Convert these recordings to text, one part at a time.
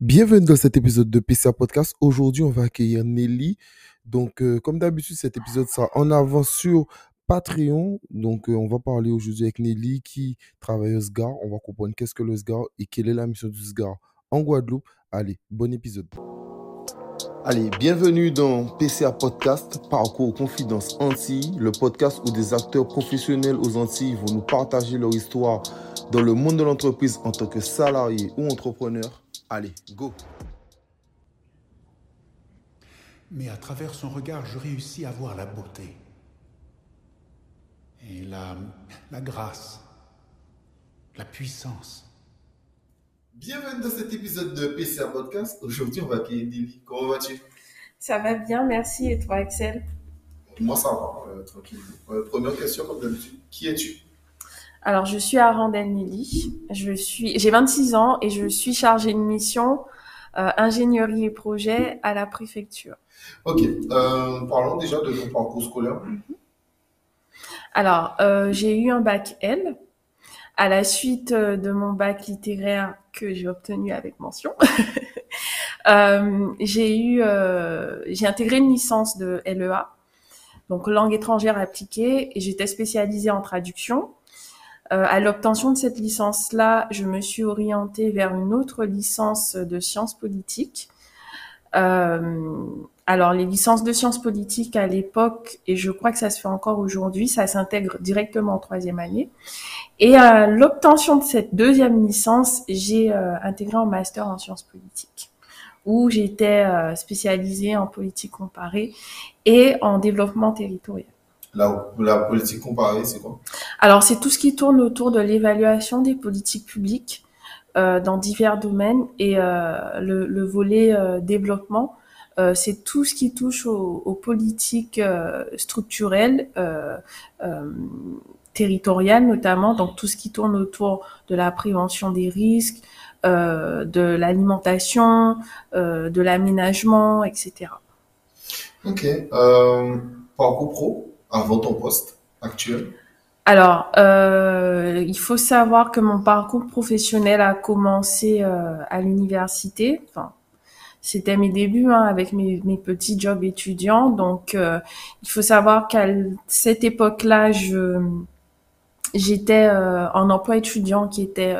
Bienvenue dans cet épisode de PCA Podcast. Aujourd'hui, on va accueillir Nelly. Donc, euh, comme d'habitude, cet épisode sera en avance sur Patreon. Donc, euh, on va parler aujourd'hui avec Nelly qui travaille au SGAR. On va comprendre qu'est-ce que le SGAR et quelle est la mission du SGAR en Guadeloupe. Allez, bon épisode. Allez, bienvenue dans PCA Podcast, Parcours Confidence Antilles, le podcast où des acteurs professionnels aux Antilles vont nous partager leur histoire dans le monde de l'entreprise en tant que salarié ou entrepreneur. Allez, go Mais à travers son regard, je réussis à voir la beauté et la, la grâce, la puissance. Bienvenue dans cet épisode de PCA Podcast. Aujourd'hui, on va accueillir Nelly. Comment vas-tu? Ça va bien, merci. Et toi, Axel? Moi, ça va, euh, tranquille. Euh, première question, comme d'habitude. Qui es-tu? Alors, je suis Arandel Nelly. Je suis, j'ai 26 ans et je suis chargée de mission euh, ingénierie et projet à la préfecture. Ok, euh, parlons déjà de ton parcours scolaire. Alors, euh, j'ai eu un bac L. À la suite de mon bac littéraire que j'ai obtenu avec mention, j'ai eu, euh, j'ai intégré une licence de LEA, donc langue étrangère appliquée, et j'étais spécialisée en traduction. Euh, à l'obtention de cette licence-là, je me suis orientée vers une autre licence de sciences politiques. Euh, alors, les licences de sciences politiques à l'époque, et je crois que ça se fait encore aujourd'hui, ça s'intègre directement en troisième année. Et à l'obtention de cette deuxième licence, j'ai euh, intégré un master en sciences politiques, où j'étais euh, spécialisée en politique comparée et en développement territorial. La, la politique comparée, c'est quoi? Alors, c'est tout ce qui tourne autour de l'évaluation des politiques publiques euh, dans divers domaines et euh, le, le volet euh, développement, c'est tout ce qui touche aux, aux politiques structurelles, territoriales notamment, donc tout ce qui tourne autour de la prévention des risques, de l'alimentation, de l'aménagement, etc. Ok, euh, parcours pro, avant ton poste actuel? Alors, euh, il faut savoir que mon parcours professionnel a commencé euh, à l'université. Enfin, c'était mes débuts hein, avec mes, petits jobs étudiants. Donc, euh, il faut savoir qu'à cette époque-là, je j'étais en emploi étudiant qui était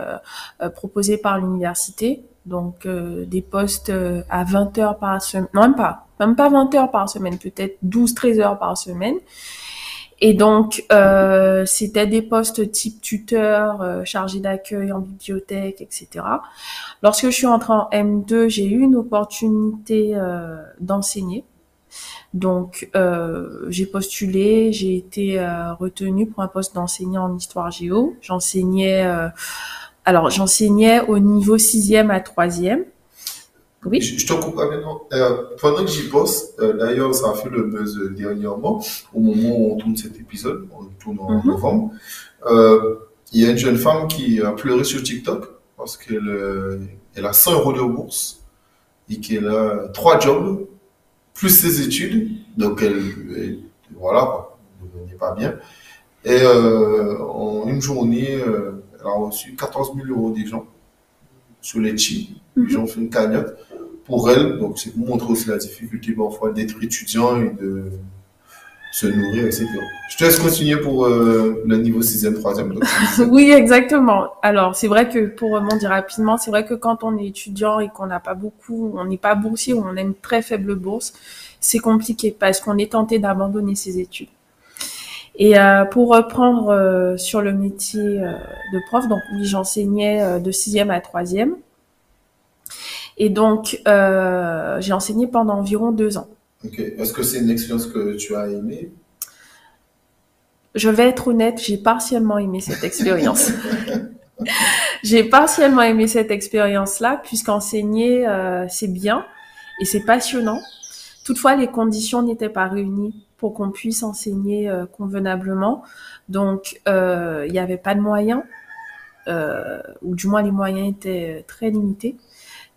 proposé par l'université. Donc, des postes à 20 heures par semaine. Non, même pas. Même pas 20 heures par semaine, peut-être 12-13 heures par semaine. Et donc, euh, c'était des postes type tuteur, euh, chargé d'accueil en bibliothèque, etc. Lorsque je suis entrée en M2, j'ai eu une opportunité euh, d'enseigner. Donc, euh, j'ai postulé, j'ai été euh, retenue pour un poste d'enseignant en histoire géo. J'enseignais, euh, alors j'enseignais au niveau sixième à troisième. Oui. Je, je te coupe maintenant. Euh, pendant que j'y pense, euh, d'ailleurs, ça a fait le buzz euh, dernièrement, au moment où on tourne cet épisode, on tourne en Mhm. novembre. Euh, il y a une jeune femme qui a pleuré sur TikTok parce qu'elle elle a 100 euros de bourse et qu'elle a trois jobs, plus ses études. Donc, elle, elle- voilà, elle n'est pas bien. Et euh, en une journée, euh, elle a reçu 14 000 euros des gens sur les chi. Les gens ont fait une cagnotte pour elle. Donc, c'est pour montrer aussi la difficulté parfois d'être étudiant et de se nourrir, etc. Je te laisse continuer pour euh, le niveau 6e, 3e. donc, Oui, exactement. Alors, c'est vrai que pour rebondir rapidement, c'est vrai que quand on est étudiant et qu'on n'a pas beaucoup, on n'est pas boursier ou on a une très faible bourse, c'est compliqué parce qu'on est tenté d'abandonner ses études. Et euh, pour reprendre euh, sur le métier de prof, donc oui, j'enseignais de sixième à troisième. Et donc, euh, j'ai enseigné pendant environ deux ans. Ok. Est-ce que c'est une expérience que tu as aimée? Je vais être honnête, j'ai partiellement aimé cette expérience. j'ai partiellement aimé cette expérience-là, puisqu'enseigner, euh, c'est bien et c'est passionnant. Toutefois, les conditions n'étaient pas réunies pour qu'on puisse enseigner euh, convenablement. Donc, il n'y avait pas de moyens, ou du moins les moyens étaient très limités.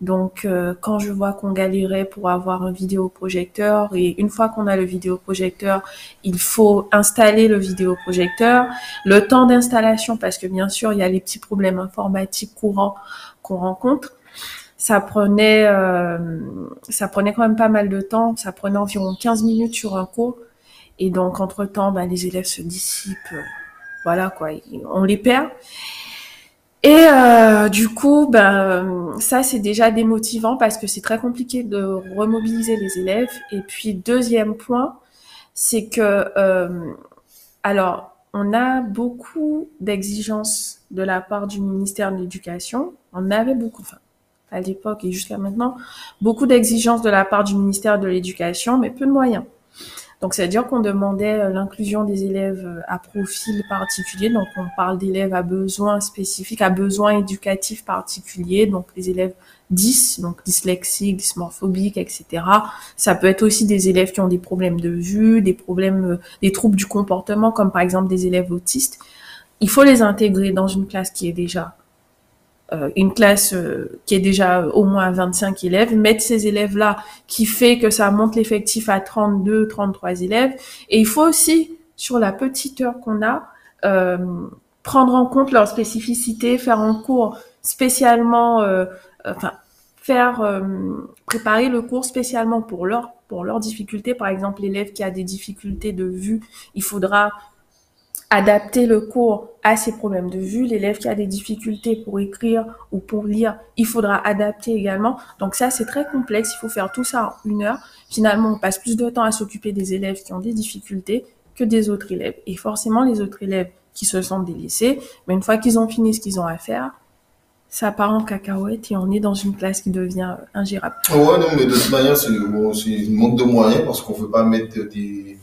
Donc, euh, quand je vois qu'on galérait pour avoir un vidéoprojecteur, et une fois qu'on a le vidéoprojecteur, il faut installer le vidéoprojecteur, le temps d'installation, parce que bien sûr, il y a les petits problèmes informatiques courants qu'on rencontre. ça prenait, euh, ça prenait quand même pas mal de temps. Ça prenait environ 15 minutes sur un cours. Et donc, entre temps, ben, les élèves se dissipent. voilà, quoi. On les perd. Et euh, du coup, ben, ça, c'est déjà démotivant parce que c'est très compliqué de remobiliser les élèves. Et puis, deuxième point, c'est que, euh, alors, on a beaucoup d'exigences de la part du ministère de l'Éducation. On avait beaucoup, enfin, à l'époque et jusqu'à maintenant, beaucoup d'exigences de la part du ministère de l'Éducation, mais peu de moyens. Donc, c'est-à-dire qu'on demandait euh, l'inclusion des élèves euh, à profil particulier. Donc, on parle d'élèves à besoins spécifiques, à besoins éducatifs particuliers. Donc, les élèves 10, donc dyslexiques, dysmorphobiques, etc. Ça peut être aussi des élèves qui ont des problèmes de vue, des problèmes, euh, des troubles du comportement, comme par exemple des élèves autistes. Il faut les intégrer dans une classe qui est déjà une classe euh, qui est déjà au moins 25 élèves, mettre ces élèves-là qui fait que ça monte l'effectif à 32, 33 élèves. Et il faut aussi, sur la petite heure qu'on a, euh, prendre en compte leurs spécificités, faire un cours spécialement, euh, enfin, faire euh, préparer le cours spécialement pour leur pour leurs difficultés. Par exemple, l'élève qui a des difficultés de vue, il faudra adapter le cours à ses problèmes de vue. L'élève qui a des difficultés pour écrire ou pour lire, il faudra adapter également. Donc ça, c'est très complexe. Il faut faire tout ça en une heure. Finalement, on passe plus de temps à s'occuper des élèves qui ont des difficultés que des autres élèves. Et forcément, les autres élèves qui se sentent délaissés, mais une fois qu'ils ont fini ce qu'ils ont à faire, ça part en cacahuète et on est dans une classe qui devient ingérable. Ouais, non, mais de toute manière, c'est une manque de moyens parce qu'on ne veut pas mettre des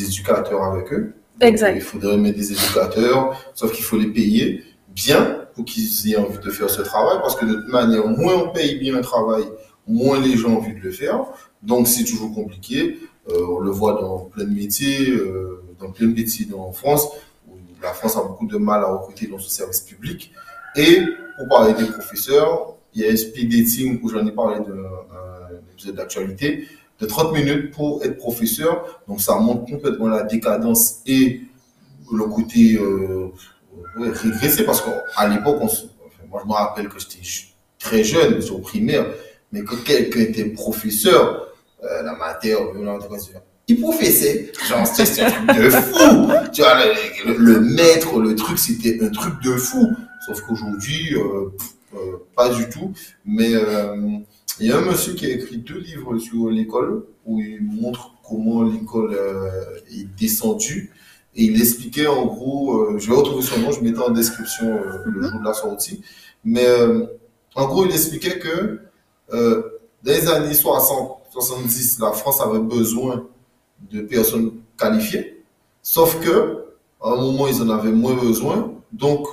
éducateurs avec eux. Exact. Il faudrait mettre des éducateurs, sauf qu'il faut les payer bien pour qu'ils aient envie de faire ce travail parce que de toute manière, moins on paye bien un travail, moins les gens ont envie de le faire. Donc c'est toujours compliqué. Euh, on le voit dans plein de métiers, euh, dans plein de métiers en France, où la France a beaucoup de mal à recruter dans ce service public. Et pour parler des professeurs, il y a dating où j'en ai parlé d'un épisode d'actualité de 30 minutes pour être professeur. Donc ça montre complètement la décadence et le côté euh, ouais, régressé parce qu'à l'époque, moi je me rappelle que j'étais très jeune, au primaire, mais que quelqu'un était professeur, euh, la matière, euh, il professait, genre c'était un truc de fou. Tu vois, le, le- maître, le truc, c'était un truc de fou. Sauf qu'aujourd'hui, euh, euh, pas du tout. Mais euh, il y a un monsieur qui a écrit deux livres sur l'école où il montre comment l'école euh, est descendue. Et il expliquait en gros, euh, je vais retrouver son nom, je mettrai en description euh, le jour de la sortie. Mais en gros, il expliquait que dans les années 60, 70, la France avait besoin de personnes qualifiées. Sauf que, à un moment, ils en avaient moins besoin. Donc,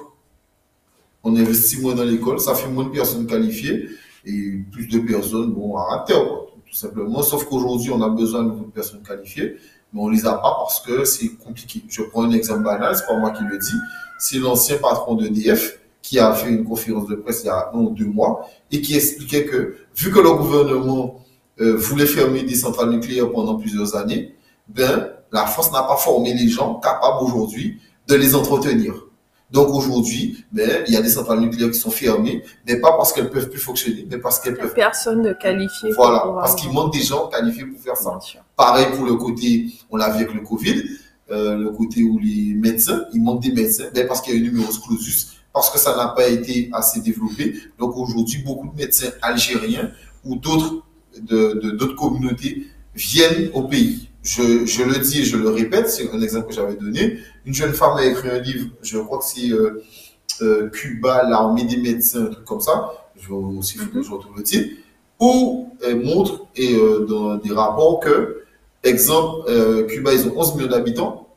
on investit moins dans l'école, ça fait moins de personnes qualifiées et plus de personnes bon, à tout simplement. Sauf qu'aujourd'hui, on a besoin de de personnes qualifiées, mais on les a pas parce que c'est compliqué. Je prends un exemple banal, c'est pas moi qui le dis, c'est l'ancien patron d'EDF qui a fait une conférence de presse il y a un ou deux mois et qui expliquait que, vu que le gouvernement euh, voulait fermer des centrales nucléaires pendant plusieurs années, ben, la France n'a pas formé les gens capables aujourd'hui de les entretenir. Donc aujourd'hui, ben, il y a des centrales nucléaires qui sont fermées, mais pas parce qu'elles peuvent plus fonctionner, mais parce qu'elles peuvent. Personne de qualifié. Voilà, parce qu'il manque des gens qualifiés pour faire ça. Pareil pour le côté, on l'a vu avec le Covid, euh, le côté où les médecins, il manque des médecins, ben parce qu'il y a un numerus clausus, parce que ça n'a pas été assez développé. Donc aujourd'hui, beaucoup de médecins algériens ou d'autres de de- d'autres communautés viennent au pays. Je, je le dis et je le répète, c'est un exemple que j'avais donné. Une jeune femme a écrit un livre, je crois que c'est euh, euh, Cuba, l'armée des médecins, un truc comme ça. Je vais aussi je retrouve le titre. Où elle montre et euh, dans des rapports que, exemple, Cuba, ils ont 11 millions d'habitants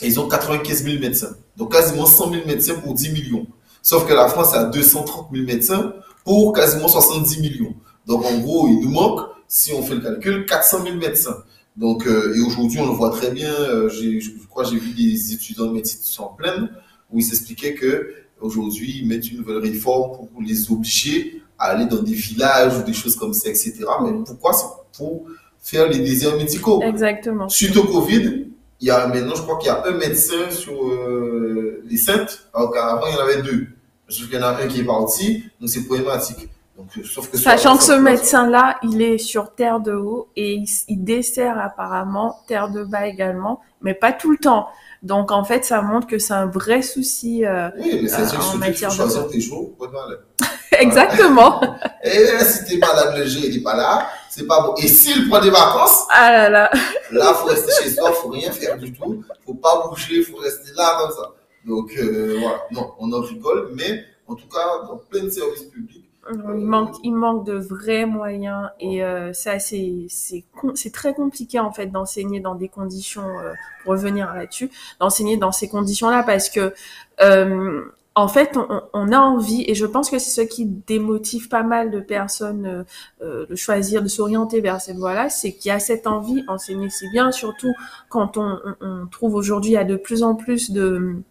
et ils ont 95 000 médecins. Donc quasiment 100 000 médecins pour 10 millions. Sauf que la France a 230 000 médecins pour quasiment 70 millions. Donc en gros, il nous manque, si on fait le calcul, 400 000 médecins. Donc, euh, et aujourd'hui, on le voit très bien. euh, j'ai- je crois j'ai vu des étudiants de médecine qui sont en pleine, où ils s'expliquaient que aujourd'hui, ils mettent une nouvelle réforme pour les obliger à aller dans des villages ou des choses comme ça, etc. Mais pourquoi C'est pour faire les déserts médicaux? Exactement. Suite au Covid, il y a maintenant, je crois qu'il y a un médecin sur euh, les sept, alors qu'avant, il y en avait deux. Je qu'il y en a un qui est parti, donc c'est problématique. Donc, euh, sauf que Sachant que ce médecin-là, il est sur Terre de haut et il, il dessert apparemment Terre de bas également, mais pas tout le temps. Donc en fait, ça montre que c'est un vrai souci. euh, Oui, mais c'est euh, en matière de- choisir tes jours malade. Exactement. Et si t'es malade, le G, il est pas là, c'est pas bon. Et s'il prend des vacances, Ah là là. là, faut rester chez soi, faut rien faire du tout, faut pas bouger, faut rester là comme ça. Donc, euh, voilà. Non, on en rigole, mais en tout cas, dans plein de services publics, Il manque, il manque de vrais moyens et euh, ça c'est c'est très compliqué en fait d'enseigner dans des conditions euh, pour revenir là-dessus d'enseigner dans ces conditions-là parce que euh, en fait on, a envie et je pense que c'est ce qui démotive pas mal de personnes euh, de choisir de s'orienter vers cette voie-là c'est qu'il y a cette envie enseigner c'est bien surtout quand on, on, on trouve aujourd'hui il y a de plus en plus de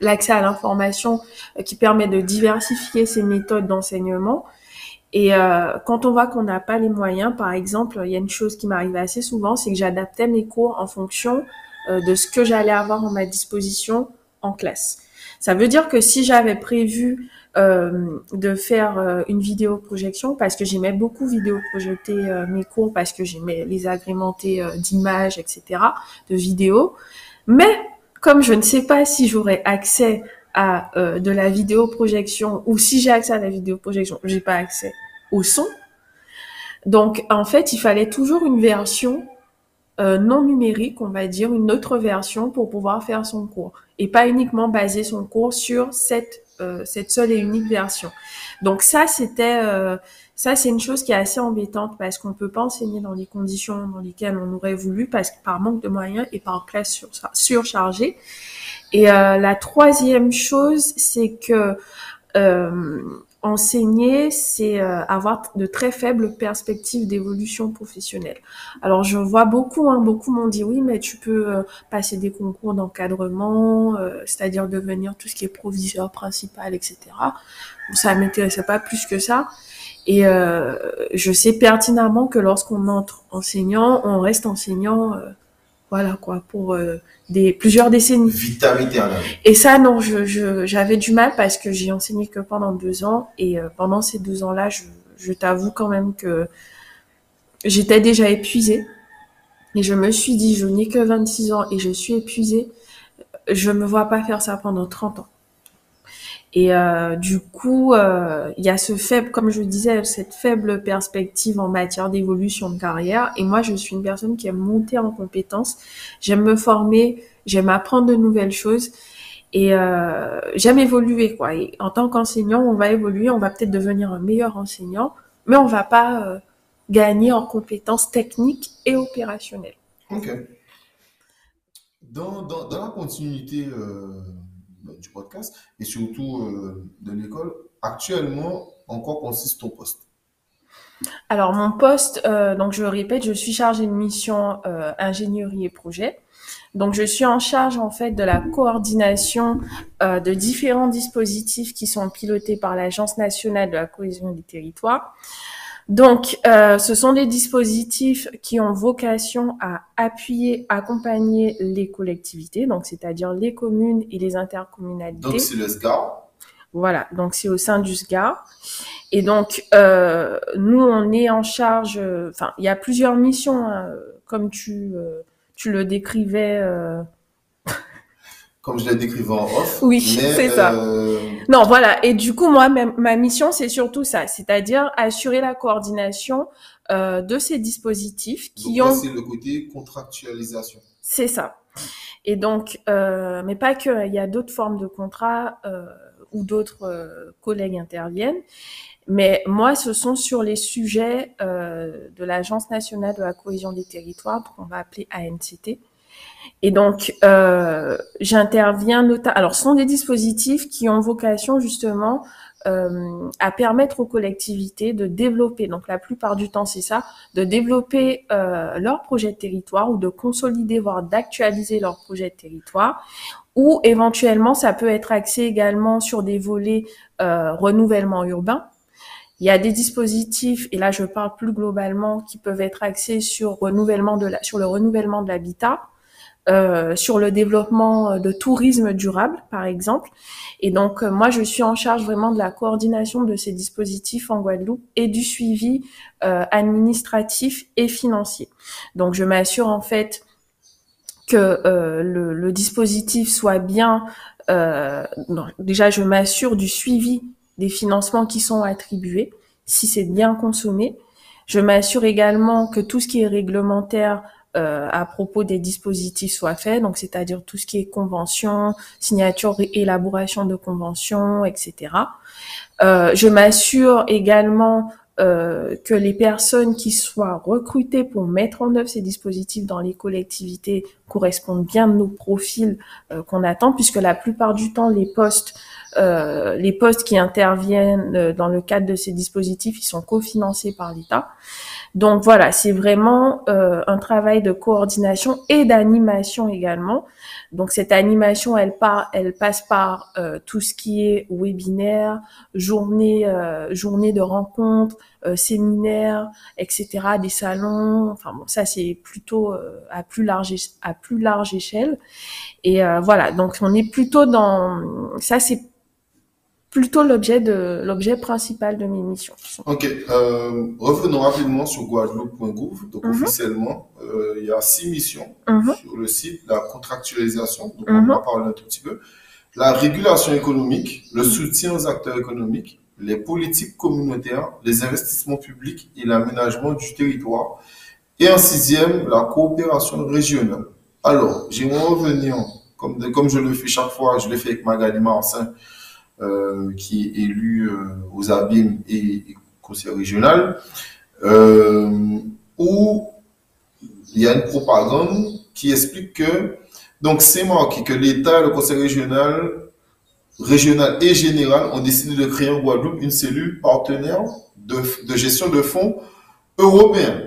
l'accès à l'information euh, qui permet de diversifier ces méthodes d'enseignement. Et euh, quand on voit qu'on n'a pas les moyens, par exemple, il y a une chose qui m'arrive assez souvent, c'est que j'adaptais mes cours en fonction euh, de ce que j'allais avoir en ma disposition en classe. Ça veut dire que si j'avais prévu euh, de faire euh, une vidéo projection, parce que j'aimais beaucoup vidéo projeter euh, mes cours, parce que j'aimais les agrémenter d'images, etc., de vidéos, mais comme je ne sais pas si j'aurai accès à euh, de la vidéoprojection ou si j'ai accès à la vidéoprojection, j'ai pas accès au son. Donc en fait, il fallait toujours une version euh, non numérique, on va dire, une autre version pour pouvoir faire son cours et pas uniquement baser son cours sur cette euh, cette seule et unique version. Donc ça, c'était euh, ça, c'est une chose qui est assez embêtante parce qu'on peut pas enseigner dans les conditions dans lesquelles on aurait voulu parce que par manque de moyens et par classe sur, surchargée. Et euh, la troisième chose, c'est que euh, enseigner, c'est euh, avoir de très faibles perspectives d'évolution professionnelle. Alors je vois beaucoup, hein, beaucoup m'ont dit oui, mais tu peux euh, passer des concours d'encadrement, euh, c'est-à-dire devenir tout ce qui est proviseur principal, etc. Bon, ça m'intéressait pas plus que ça. Et je sais pertinemment que lorsqu'on entre enseignant, on reste enseignant, voilà quoi, pour euh, des plusieurs décennies. éternel. Et ça, non, je, je, j'avais du mal parce que j'ai enseigné que pendant deux ans. Et euh, pendant ces deux ans-là, je, je t'avoue quand même que j'étais déjà épuisée. Et je me suis dit, je n'ai que 26 ans et je suis épuisée. Je me vois pas faire ça pendant 30 ans. Et euh, du coup, euh, il y a ce faible, comme je disais, cette faible perspective en matière d'évolution de carrière. Et moi, je suis une personne qui aime monter en compétences. J'aime me former, j'aime apprendre de nouvelles choses. Et euh, j'aime évoluer, quoi. Et en tant qu'enseignant, on va évoluer, on va peut-être devenir un meilleur enseignant, mais on va pas gagner en compétences techniques et opérationnelles. Ok. Dans, dans, la continuité du podcast et surtout euh, de l'école, actuellement, en quoi consiste ton poste? Alors mon poste, euh, donc je le répète, je suis chargée de mission euh, ingénierie et projet. Donc je suis en charge en fait de la coordination euh, de différents dispositifs qui sont pilotés par l'Agence nationale de la cohésion des territoires. Donc euh, ce sont des dispositifs qui ont vocation à appuyer, accompagner les collectivités, donc c'est-à-dire les communes et les intercommunalités. Donc, c'est le SGAR. Voilà, donc c'est au sein du SGAR. Et donc, euh, nous, on est en charge, euh, enfin, il y a plusieurs missions, hein, comme tu, euh, tu le décrivais. Comme je l'ai décrivé en off. Oui, c'est ça. euh, Non, voilà, et du coup, moi, ma, ma mission, c'est surtout ça, c'est-à-dire assurer la coordination euh, de ces dispositifs qui donc ont... c'est le côté contractualisation. C'est ça. Et donc, euh, mais pas que, il y a d'autres formes de contrats euh, où d'autres euh, collègues interviennent. Mais moi, ce sont sur les sujets euh, de l'Agence nationale de la cohésion des territoires, qu'on va appeler ANCT. Et donc, euh, j'interviens notamment. Alors, ce sont des dispositifs qui ont vocation justement euh, à permettre aux collectivités de développer. Donc, la plupart du temps, c'est ça, de développer euh, leur projet de territoire ou de consolider, voire d'actualiser leur projet de territoire. Ou éventuellement, ça peut être axé également sur des volets euh, renouvellement urbain. Il y a des dispositifs, et là je parle plus globalement, qui peuvent être axés sur renouvellement de la, sur le renouvellement de l'habitat, euh, sur le développement de tourisme durable, par exemple. Et donc, euh, moi, je suis en charge vraiment de la coordination de ces dispositifs en Guadeloupe et du suivi euh, administratif et financier. Donc, je m'assure en fait que euh, le, le, dispositif soit bien. Non, déjà, je m'assure du suivi des financements qui sont attribués, si c'est bien consommé. Je m'assure également que tout ce qui est réglementaire euh, à propos des dispositifs soit fait, donc c'est-à-dire tout ce qui est convention, signature, élaboration de convention, etc. Euh, je m'assure également euh, que les personnes qui soient recrutées pour mettre en œuvre ces dispositifs dans les collectivités correspondent bien nos profils qu'on attend, puisque la plupart du temps, les postes les postes qui interviennent dans le cadre de ces dispositifs, ils sont cofinancés par l'État. Donc voilà, c'est vraiment euh, un travail de coordination et d'animation également. Donc cette animation, elle, part, elle passe par tout ce qui est webinaire, journée, journée de rencontres, séminaires, etc., des salons. Enfin bon, ça c'est plutôt à plus large à plus large échelle. Et voilà, donc on est plutôt dans ça c'est plutôt l'objet de l'objet principal de mes missions. Ok, euh, revenons rapidement sur guadeloupe.gouv. Donc mhm. officiellement, euh, il y a six missions mhm. sur le site la contractualisation, donc on mhm. va parler un tout petit peu, la régulation économique, le soutien aux acteurs économiques, les politiques communautaires, les investissements publics et l'aménagement du territoire. Et en sixième, la coopération régionale. Alors, j'aimerais revenir, comme, comme je le fais chaque fois, je le fais avec Magali Marcin, qui est élu euh, aux abîmes et, conseil régional, euh, où il y a une propagande qui explique que donc c'est marqué que l'État, le conseil régional, régional et général ont décidé de créer en Guadeloupe une cellule partenaire de, gestion de fonds européens.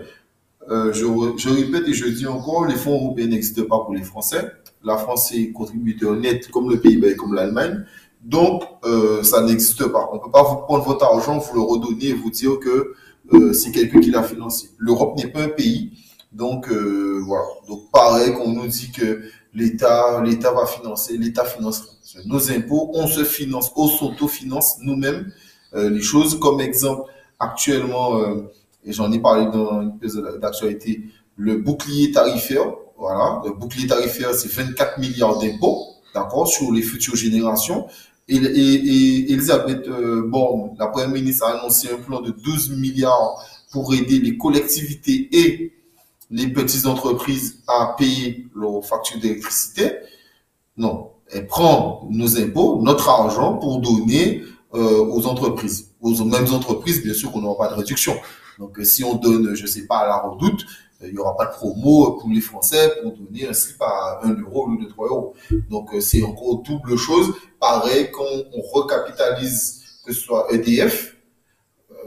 Euh, je, je, répète et je dis encore, les fonds européens n'existent pas pour les Français. La France est contributeur net comme le Pays-Bas et comme l'Allemagne. Donc, euh, ça n'existe pas. On ne peut pas vous prendre votre argent, vous le redonner et vous dire que euh, c'est quelqu'un qui l'a financé. L'Europe n'est pas un pays. Donc, euh, voilà. Donc, pareil, qu'on nous dit que l'État, l'État va financer, l'État financera. Nos impôts, on se finance, on s'autofinance nous-mêmes les choses. Comme exemple, actuellement, et j'en ai parlé dans une pièce d'actualité, le bouclier tarifaire. Voilà. Le bouclier tarifaire, c'est 24 milliards d'impôts, d'accord, sur les futures générations. Et, et, Elisabeth euh, Borne, la première ministre, a annoncé un plan de 12 milliards pour aider les collectivités et les petites entreprises à payer leurs factures d'électricité. Non, elle prend nos impôts, notre argent pour donner euh, aux entreprises. Aux mêmes entreprises, bien sûr qu'on n'aura pas de réduction. Donc, euh, si on donne, je sais pas, à la redoute, il n'y aura pas de promo pour les Français pour donner un slip à 1 euro au lieu de 3 euros. Donc, euh, c'est encore double chose. Pareil, quand on recapitalise, que ce soit EDF,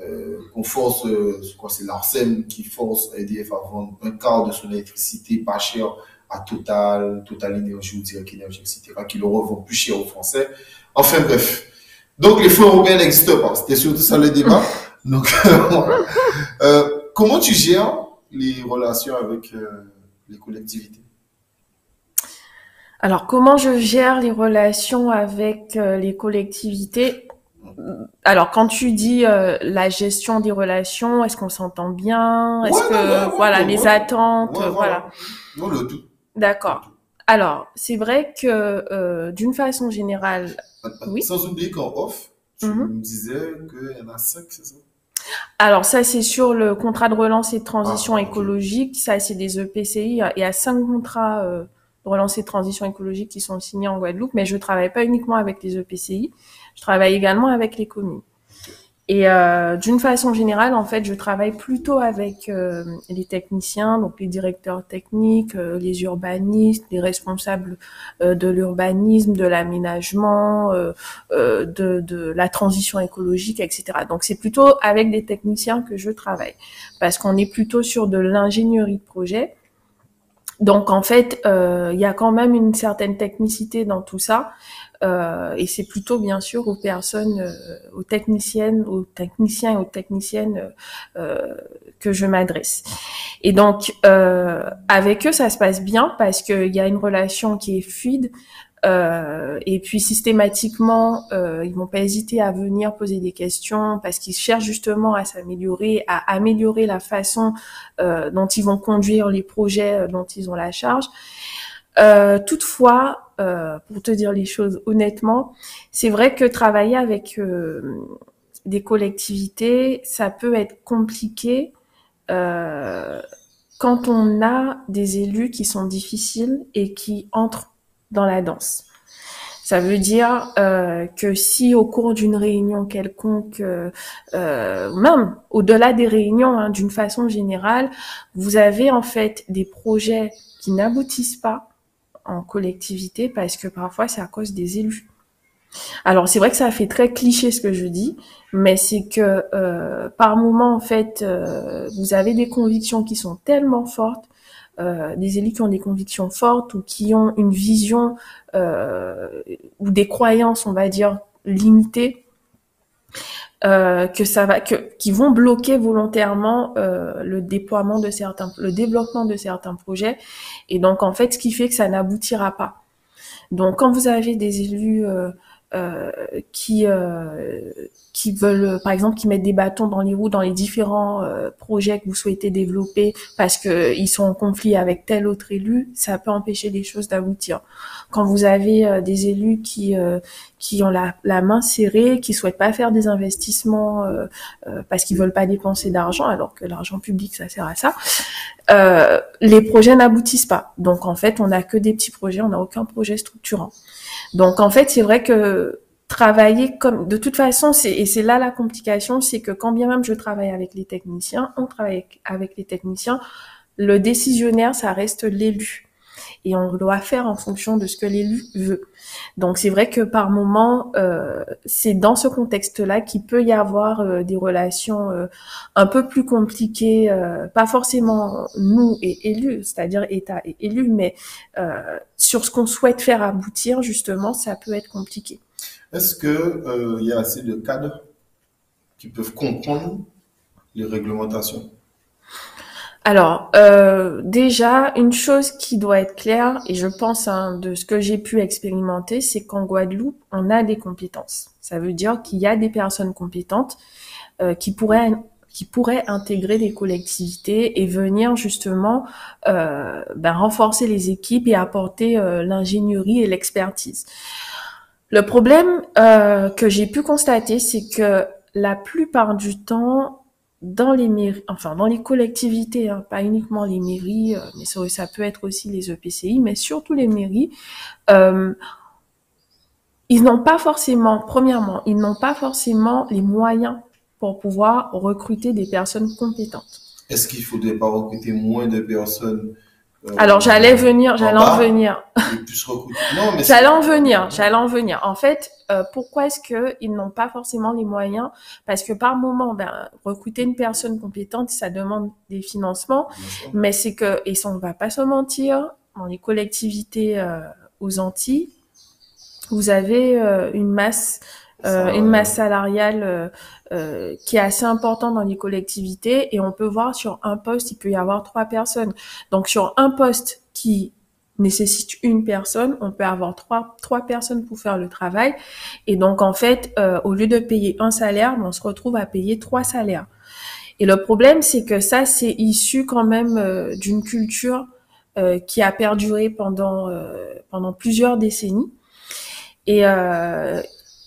euh, qu'on force, euh, c'est l'ARSEM qui force EDF à vendre un quart de son électricité pas cher à Total, Total Énergie ou Direct Énergie, etc., qui le revend plus cher aux Français. Enfin, bref. Donc, les fonds européens n'existent pas. C'était surtout ça le débat. Donc, euh, comment tu gères les relations avec euh, les collectivités Alors, comment je gère les relations avec euh, les collectivités? Alors, quand tu dis euh, la gestion des relations, est-ce qu'on s'entend bien? Est-ce que voilà les attentes, voilà. Non, le tout. D'accord. Alors, c'est vrai que d'une façon générale, oui. Sans oublier qu'en off, tu mhm. me disais qu'il y en a cinq, c'est ça? Alors ça, c'est sur le contrat de relance et de transition ah, écologique. Ça, c'est des EPCI. Il y a cinq contrats euh, de relance et de transition écologique qui sont signés en Guadeloupe, mais je travaille pas uniquement avec les EPCI. Je travaille également avec les communes. Et euh, d'une façon générale, en fait, je travaille plutôt avec euh, les techniciens, donc les directeurs techniques, euh, les urbanistes, les responsables euh, de l'urbanisme, de l'aménagement, euh, de, de, la transition écologique, etc. Donc c'est plutôt avec des techniciens que je travaille, parce qu'on est plutôt sur de l'ingénierie de projet. Donc en fait, il y a quand même une certaine technicité dans tout ça. Euh, et c'est plutôt bien sûr aux personnes, euh, aux techniciennes, aux techniciens aux techniciennes euh, que je m'adresse. Et donc, euh, avec eux, ça se passe bien parce qu'il y a une relation qui est fluide. Euh, et puis systématiquement, euh, ils vont pas hésiter à venir poser des questions parce qu'ils cherchent justement à s'améliorer, à améliorer la façon euh, dont ils vont conduire les projets euh, dont ils ont la charge. Euh, toutefois, euh, pour te dire les choses honnêtement, c'est vrai que travailler avec des collectivités, ça peut être compliqué quand on a des élus qui sont difficiles et qui entrent dans la danse. Ça veut dire euh, que si au cours d'une réunion quelconque, euh, euh, même au-delà des réunions, hein, d'une façon générale, vous avez en fait des projets qui n'aboutissent pas en collectivité parce que parfois c'est à cause des élus. Alors c'est vrai que ça fait très cliché ce que je dis, mais c'est que par moment en fait vous avez des convictions qui sont tellement fortes euh, des élus qui ont des convictions fortes ou qui ont une vision euh, ou des croyances, on va dire, limitées, euh, qui vont bloquer volontairement le déploiement de certains, le développement de certains projets, et donc en fait, ce qui fait que ça n'aboutira pas. Donc, quand vous avez des élus qui euh, qui veulent, par exemple, qui mettent des bâtons dans les roues dans les différents euh, projets que vous souhaitez développer parce que ils sont en conflit avec tel autre élu, ça peut empêcher les choses d'aboutir. Quand vous avez des élus qui qui ont la, la, main serrée, qui souhaitent pas faire des investissements parce qu'ils veulent pas dépenser d'argent, alors que l'argent public ça sert à ça, euh, les projets n'aboutissent pas. Donc en fait, on n'a que des petits projets, on n'a aucun projet structurant. Donc en fait, c'est vrai que travailler comme de toute façon, c'est et c'est là la complication, c'est que quand bien même je travaille avec les techniciens, on travaille avec les techniciens, le décisionnaire, ça reste l'élu et on doit faire en fonction de ce que l'élu veut. Donc c'est vrai que par moment, euh, c'est dans ce contexte-là qu'il peut y avoir euh, des relations euh, un peu plus compliquées, pas forcément nous et élus, c'est-à-dire État et élus, mais sur ce qu'on souhaite faire aboutir, justement, ça peut être compliqué. Est-ce que il y a assez de cadres qui peuvent comprendre les réglementations? Alors, euh, déjà, une chose qui doit être claire, et je pense hein, de ce que j'ai pu expérimenter, c'est qu'en Guadeloupe, on a des compétences. Ça veut dire qu'il y a des personnes compétentes euh, qui pourraient qui pourraient intégrer les collectivités et venir justement euh, ben, renforcer les équipes et apporter l'ingénierie et l'expertise. Le problème que j'ai pu constater, c'est que la plupart du temps, dans les mairies, enfin dans les collectivités, hein, pas uniquement les mairies, euh, mais ça, peut être aussi les EPCI, mais surtout les mairies, euh, ils n'ont pas forcément, premièrement, ils n'ont pas forcément les moyens pour pouvoir recruter des personnes compétentes. Est-ce qu'il faudrait pas recruter moins de personnes Alors j'allais venir, j'allais en venir. J'allais en venir, j'allais en venir. En fait, euh, pourquoi est-ce que ils n'ont pas forcément les moyens? Parce que par moment, ben, recruter une personne compétente, ça demande des financements, mais c'est que et ça on va pas se mentir, dans les collectivités euh, aux Antilles, vous avez euh, une masse euh, une masse salariale euh, euh, qui est assez importante dans les collectivités et on peut voir sur un poste il peut y avoir trois personnes donc sur un poste qui nécessite une personne, on peut avoir trois, trois personnes pour faire le travail. Et donc, en fait, au lieu de payer un salaire, on se retrouve à payer trois salaires. Et le problème, c'est que ça, c'est issu quand même d'une culture qui a perduré pendant, pendant plusieurs décennies. Et,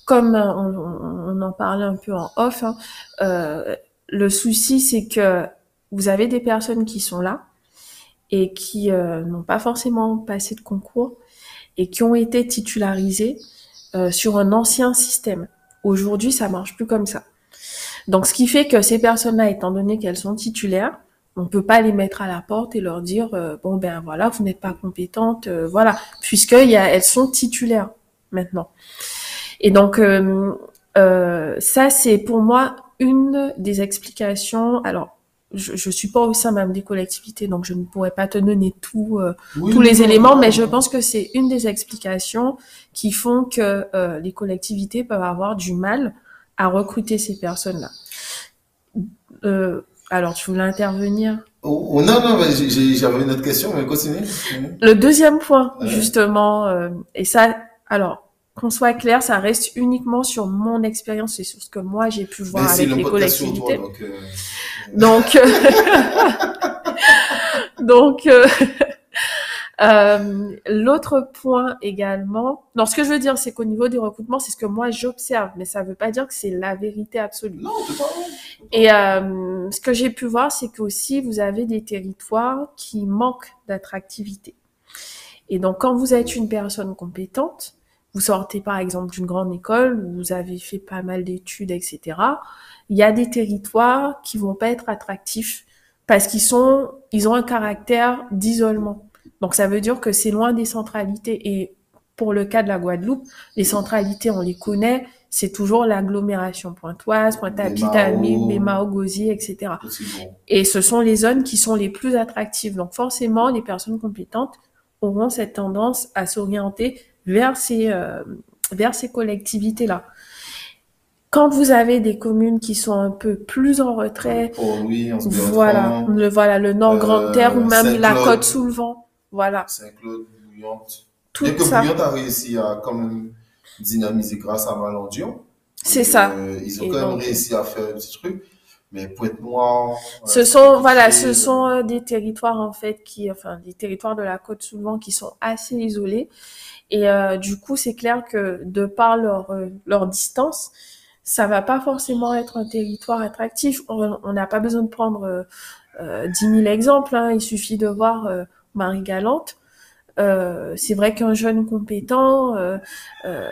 comme euh, on, en parlait un peu en off, hein, euh, le souci c'est que vous avez des personnes qui sont là et qui euh, n'ont pas forcément passé de concours et qui ont été titularisées sur un ancien système. Aujourd'hui, ça marche plus comme ça. Donc, ce qui fait que ces personnes-là, étant donné qu'elles sont titulaires, on peut pas les mettre à la porte et leur dire bon ben voilà, vous n'êtes pas compétente, voilà, puisque elles sont titulaires maintenant. Et donc, euh, euh, ça, c'est pour moi une des explications. Alors, je, ne suis pas au sein même des collectivités, donc je ne pourrais pas te donner tout, euh, tous les éléments, mais je pense que c'est une des explications qui font que les collectivités peuvent avoir du mal à recruter ces personnes-là. Alors, tu voulais intervenir? Oh, oh, Non, non, j'avais une autre question, mais continue. Le deuxième point, justement, euh, et ça, alors, qu'on soit clair, ça reste uniquement sur mon expérience et sur ce que moi j'ai pu voir avec les collectivités. donc, euh, donc, euh, Euh, l'autre point également, non, ce que je veux dire, c'est qu'au niveau du recrutement, c'est ce que moi j'observe, mais ça ne veut pas dire que c'est la vérité absolue. Non, pas Et euh, ce que j'ai pu voir, c'est qu'aussi vous avez des territoires qui manquent d'attractivité. Et donc, quand vous êtes une personne compétente, vous sortez par exemple d'une grande école, vous avez fait pas mal d'études, etc. Il y a des territoires qui vont pas être attractifs parce qu'ils sont, ils ont un caractère d'isolement. Donc ça veut dire que c'est loin des centralités. Et pour le cas de la Guadeloupe, les centralités, on les connaît, c'est toujours l'agglomération pointoise, Pointe-à-Pitre, Bémao, Gosier, etc. Et ce sont les zones qui sont les plus attractives. Donc forcément, les personnes compétentes auront cette tendance à s'orienter vers ces, euh, vers ces collectivités-là. Quand vous avez des communes qui sont un peu plus en retrait, oh oui, voilà, le, voilà, le Nord Grande Terre ou euh, même la côte sous le vent, voilà. Saint-Claude, Bouillante. Tout que ça. Bouillante a réussi à quand même dynamiser grâce à Malandion. C'est ça. Euh, ils ont quand même réussi à faire un petit truc. Mais Pointe-Noire. Euh, ce sont, voilà, ce sont euh, des territoires, en fait, qui, enfin, des territoires de la côte souvent qui sont assez isolés. Et du coup, c'est clair que de par leur, leur distance, ça va pas forcément être un territoire attractif. On n'a pas besoin de prendre euh, 10 000 exemples. Hein. Il suffit de voir Marie Galante. Euh, c'est vrai qu'un jeune compétent, euh, euh,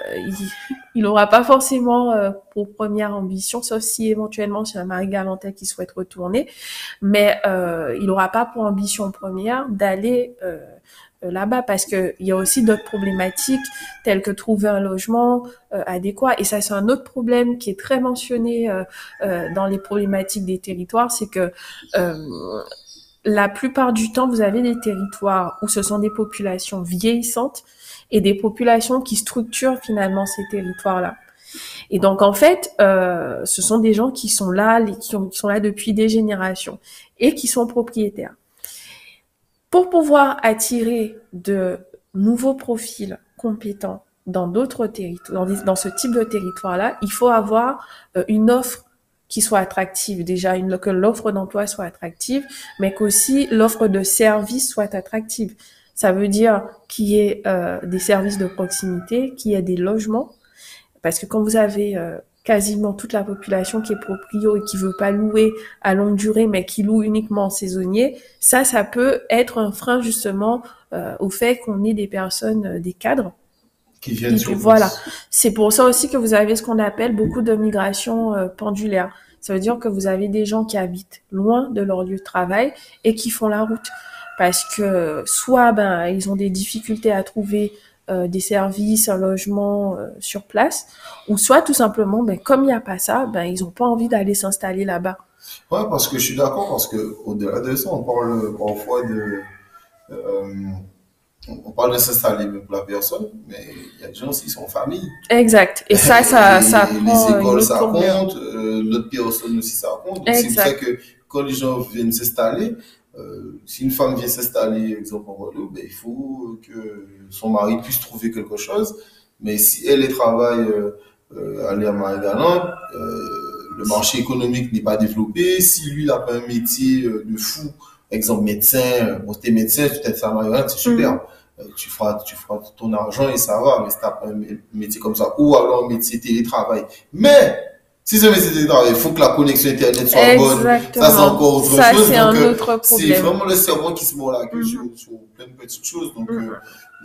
il n'aura pas forcément pour première ambition, sauf si éventuellement c'est un Marie Galante qui souhaite retourner, mais il n'aura pas pour ambition première d'aller là-bas parce que il y a aussi d'autres problématiques telles que trouver un logement adéquat et ça c'est un autre problème qui est très mentionné dans les problématiques des territoires c'est que la plupart du temps, vous avez des territoires où ce sont des populations vieillissantes et des populations qui structurent finalement ces territoires-là. Et donc en fait, euh, ce sont des gens qui sont là, qui, sont là depuis des générations et qui sont propriétaires. Pour pouvoir attirer de nouveaux profils compétents dans d'autres territoires, dans, ce type de territoire-là, il faut avoir euh, une offre qui soit attractive. Déjà, que l'offre d'emploi soit attractive, mais qu'aussi l'offre de services soit attractive. Ça veut dire qu'il y ait euh, des services de proximité, qu'il y ait des logements, parce que quand vous avez euh, quasiment toute la population qui est proprio et qui veut pas louer à longue durée, mais qui loue uniquement en saisonnier, ça, ça peut être un frein justement euh, au fait qu'on ait des personnes, des cadres qui viennent sur Voilà. C'est pour ça aussi que vous avez ce qu'on appelle beaucoup de migration pendulaire. Ça veut dire que vous avez des gens qui habitent loin de leur lieu de travail et qui font la route parce que soit ben ils ont des difficultés à trouver euh, des services, un logement euh, sur place, ou soit tout simplement, ben comme il n'y a pas ça, ben ils n'ont pas envie d'aller s'installer là-bas. Ouais, parce que je suis d'accord parce que au-delà de ça, on parle parfois de euh, on parle de s'installer pour la personne, mais il y a des gens aussi qui sont en famille. Exact. Et ça, ça, ça les, écoles, ça compte. L'autre personne aussi, ça compte. C'est pour ça que quand les gens viennent s'installer, euh, si une femme vient s'installer, exemple en Guadeloupe, ben, il faut que son mari puisse trouver quelque chose. Mais si elle, travaille, euh, euh, aller à Marie-Galante, euh, le marché économique n'est pas développé. Si lui, il n'a pas un métier de fou, exemple médecin, bon, t'es médecin, tu t'es à Marie-Galante, c'est super. Mm. Euh, tu feras, tu feras ton argent et ça va, mais si t'as un métier comme ça, ou alors un métier télétravail. Mais, si c'est un métier télétravail, il faut que la connexion Internet soit bonne. Ça, c'est encore autre ça, chose. c'est un euh, autre problème. C'est vraiment le cerveau qui se mord la gueule mm-hmm. sur, plein de petites choses. Donc, euh,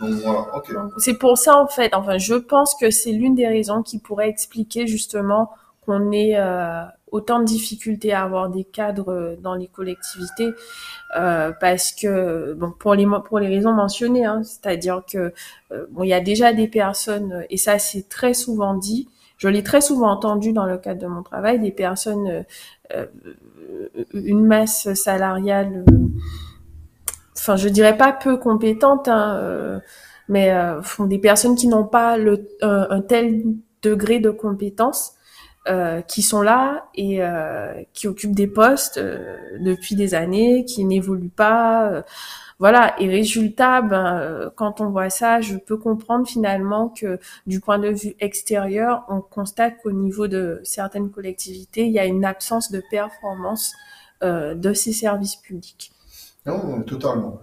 donc voilà, ok. C'est pour ça, en fait, enfin, je pense que c'est l'une des raisons qui pourrait expliquer justement qu'on ait euh, autant de difficultés à avoir des cadres dans les collectivités euh, parce que bon pour les pour les raisons mentionnées hein, c'est-à-dire que euh, bon il y a déjà des personnes et ça c'est très souvent dit je l'ai très souvent entendu dans le cadre de mon travail des personnes euh, une masse salariale enfin je dirais pas peu compétente hein, mais des personnes qui n'ont pas le un tel degré de compétence euh, qui sont là et euh, qui occupent des postes euh, depuis des années, qui n'évoluent pas. voilà. Et résultat, ben, quand on voit ça, je peux comprendre finalement que du point de vue extérieur, on constate qu'au niveau de certaines collectivités, il y a une absence de performance de ces services publics. Non, totalement.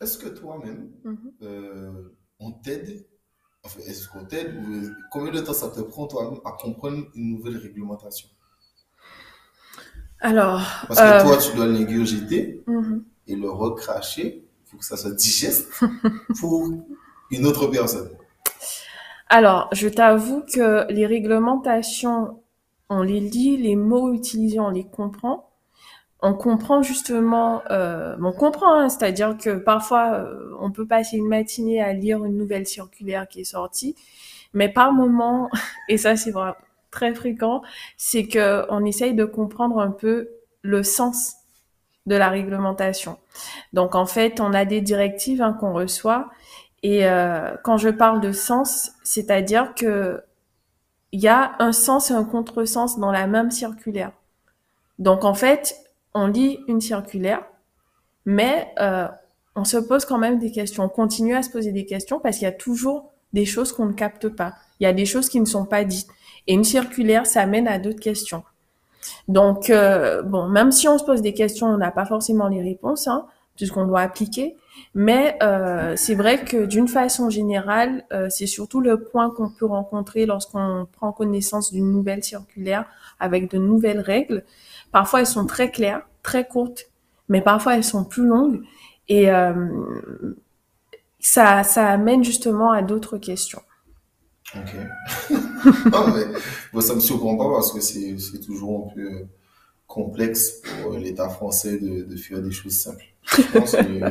Est-ce que toi-même, mm-hmm. on t'aide est-ce qu'on t'aide Combien de temps ça te prend, toi, à comprendre une nouvelle réglementation? Alors. Parce que toi, euh, tu dois l'ingurgiter mhm. et le recracher. Faut que ça soit digeste pour une autre personne. Alors, je t'avoue que les réglementations, on les lit, les mots utilisés, on les comprend on comprend justement, euh, on comprend, hein, c'est-à-dire que parfois euh, on peut passer une matinée à lire une nouvelle circulaire qui est sortie, mais par moment, et ça c'est vraiment très fréquent, c'est que on essaye de comprendre un peu le sens de la réglementation. Donc en fait, on a des directives hein, qu'on reçoit, et euh, quand je parle de sens, c'est-à-dire que il y a un sens et un contresens dans la même circulaire. Donc en fait, on lit une circulaire, mais euh, on se pose quand même des questions. On continue à se poser des questions parce qu'il y a toujours des choses qu'on ne capte pas. Il y a des choses qui ne sont pas dites. Et une circulaire, ça mène à d'autres questions. Donc, euh, bon, même si on se pose des questions, on n'a pas forcément les réponses, hein, puisqu'on doit appliquer. Mais euh, c'est vrai que d'une façon générale, c'est surtout le point qu'on peut rencontrer lorsqu'on prend connaissance d'une nouvelle circulaire avec de nouvelles règles. Parfois, elles sont très claires, très courtes, mais parfois elles sont plus longues et euh, ça, ça amène justement à d'autres questions. Ok. non, mais ça me surprend pas parce que c'est toujours un peu complexe pour l'État français de, de, faire des choses simples.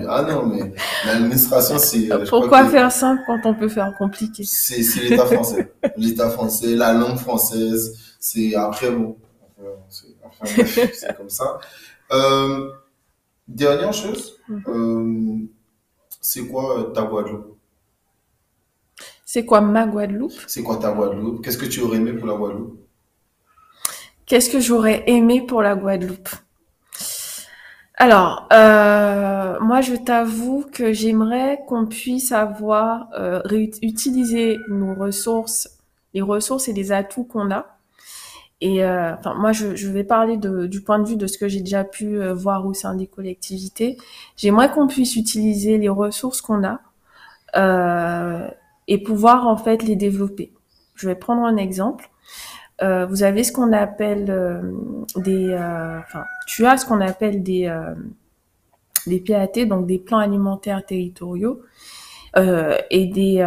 ah non, mais l'administration, c'est. Pourquoi faire simple quand on peut faire compliqué? C'est l'État français. L'État français, la langue française, c'est après bon. c'est comme ça. Euh, dernière chose, mhm. euh, c'est quoi euh, ta Guadeloupe? C'est quoi ma Guadeloupe? C'est quoi ta Guadeloupe? Qu'est-ce que tu aurais aimé pour la Guadeloupe? Qu'est-ce que j'aurais aimé pour la Guadeloupe? Alors, moi, je t'avoue que j'aimerais qu'on puisse avoir euh, utiliser nos ressources, les ressources et les atouts qu'on a et euh, moi, je, je, vais parler de, du point de vue de ce que j'ai déjà pu euh, voir au sein des collectivités. J'aimerais qu'on puisse utiliser les ressources qu'on a euh, et pouvoir en fait les développer. Je vais prendre un exemple. Euh, vous avez ce qu'on appelle euh, des, enfin, tu as ce qu'on appelle des des PAT, donc des plans alimentaires territoriaux, et des